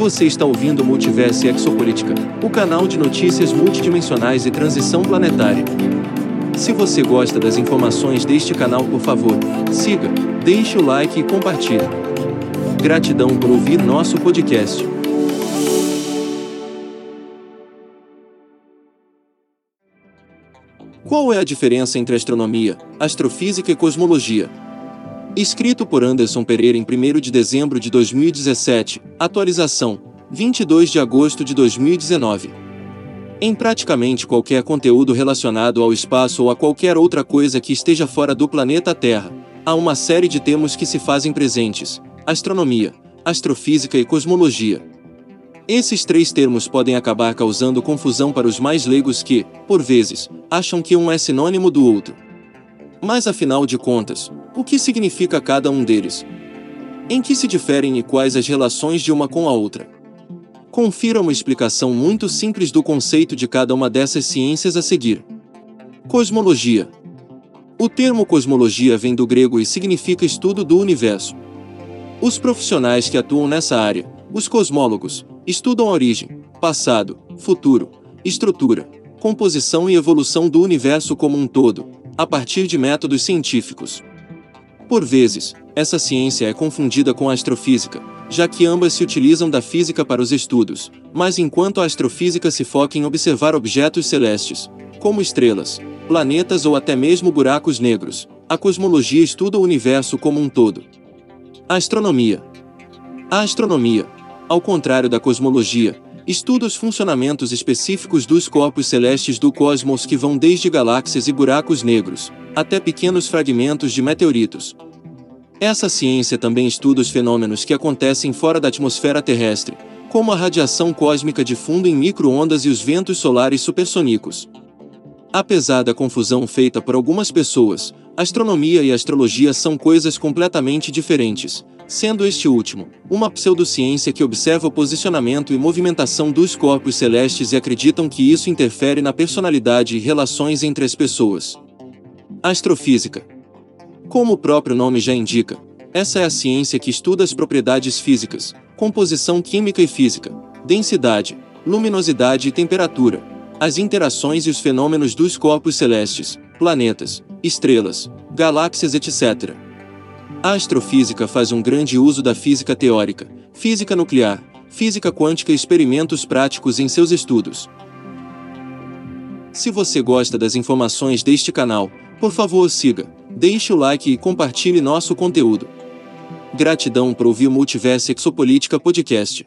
Você está ouvindo Multiverso Exopolítica, o canal de notícias multidimensionais e transição planetária. Se você gosta das informações deste canal, por favor, siga, deixe o like e compartilhe. Gratidão por ouvir nosso podcast. Qual é a diferença entre astronomia, astrofísica e cosmologia? Escrito por Anderson Pereira em 1 de dezembro de 2017, atualização, 22 de agosto de 2019. Em praticamente qualquer conteúdo relacionado ao espaço ou a qualquer outra coisa que esteja fora do planeta Terra, há uma série de termos que se fazem presentes: astronomia, astrofísica e cosmologia. Esses três termos podem acabar causando confusão para os mais leigos que, por vezes, acham que um é sinônimo do outro. Mas afinal de contas, o que significa cada um deles? Em que se diferem e quais as relações de uma com a outra? Confira uma explicação muito simples do conceito de cada uma dessas ciências a seguir. Cosmologia. O termo cosmologia vem do grego e significa estudo do universo. Os profissionais que atuam nessa área, os cosmólogos, estudam a origem, passado, futuro, estrutura, composição e evolução do universo como um todo, a partir de métodos científicos. Por vezes, essa ciência é confundida com a astrofísica, já que ambas se utilizam da física para os estudos, mas enquanto a astrofísica se foca em observar objetos celestes, como estrelas, planetas ou até mesmo buracos negros, a cosmologia estuda o universo como um todo. A astronomia. A astronomia, ao contrário da cosmologia, Estuda os funcionamentos específicos dos corpos celestes do cosmos que vão desde galáxias e buracos negros, até pequenos fragmentos de meteoritos. Essa ciência também estuda os fenômenos que acontecem fora da atmosfera terrestre, como a radiação cósmica de fundo em microondas e os ventos solares supersônicos. Apesar da confusão feita por algumas pessoas, astronomia e astrologia são coisas completamente diferentes, sendo este último uma pseudociência que observa o posicionamento e movimentação dos corpos celestes e acreditam que isso interfere na personalidade e relações entre as pessoas. Astrofísica. Como o próprio nome já indica, essa é a ciência que estuda as propriedades físicas, composição química e física, densidade, luminosidade e temperatura, as interações e os fenômenos dos corpos celestes, planetas, estrelas, galáxias, etc. A astrofísica faz um grande uso da física teórica, física nuclear, física quântica e experimentos práticos em seus estudos. Se você gosta das informações deste canal, por favor siga, deixe o like e compartilhe nosso conteúdo. Gratidão por ouvir o Multiverso Exopolítica Podcast.